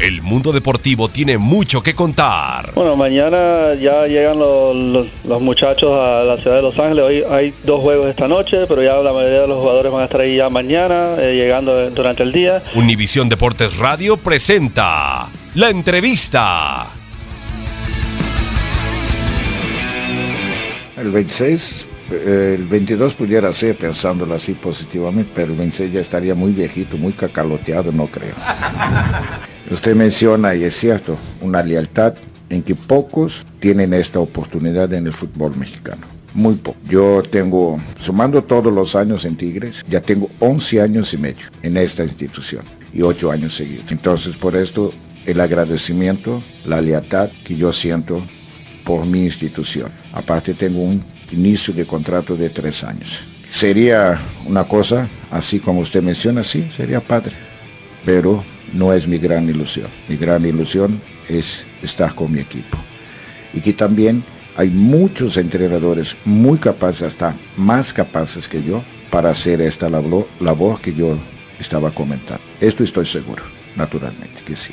El mundo deportivo tiene mucho que contar. Bueno, mañana ya llegan los, los- los muchachos a la ciudad de Los Ángeles. Hoy hay dos juegos esta noche, pero ya la mayoría de los jugadores van a estar ahí ya mañana, eh, llegando durante el día. Univisión Deportes Radio presenta la entrevista. El 26, eh, el 22 pudiera ser, pensándolo así positivamente, pero el 26 ya estaría muy viejito, muy cacaloteado, no creo. Usted menciona, y es cierto, una lealtad en que pocos tienen esta oportunidad en el fútbol mexicano. Muy poco. Yo tengo, sumando todos los años en Tigres, ya tengo 11 años y medio en esta institución y 8 años seguidos. Entonces, por esto, el agradecimiento, la lealtad que yo siento por mi institución. Aparte tengo un inicio de contrato de tres años. Sería una cosa, así como usted menciona, sí, sería padre, pero no es mi gran ilusión. Mi gran ilusión es estar con mi equipo. Y que también hay muchos entrenadores muy capaces, hasta más capaces que yo, para hacer esta labor, labor que yo estaba comentando. Esto estoy seguro, naturalmente, que sí.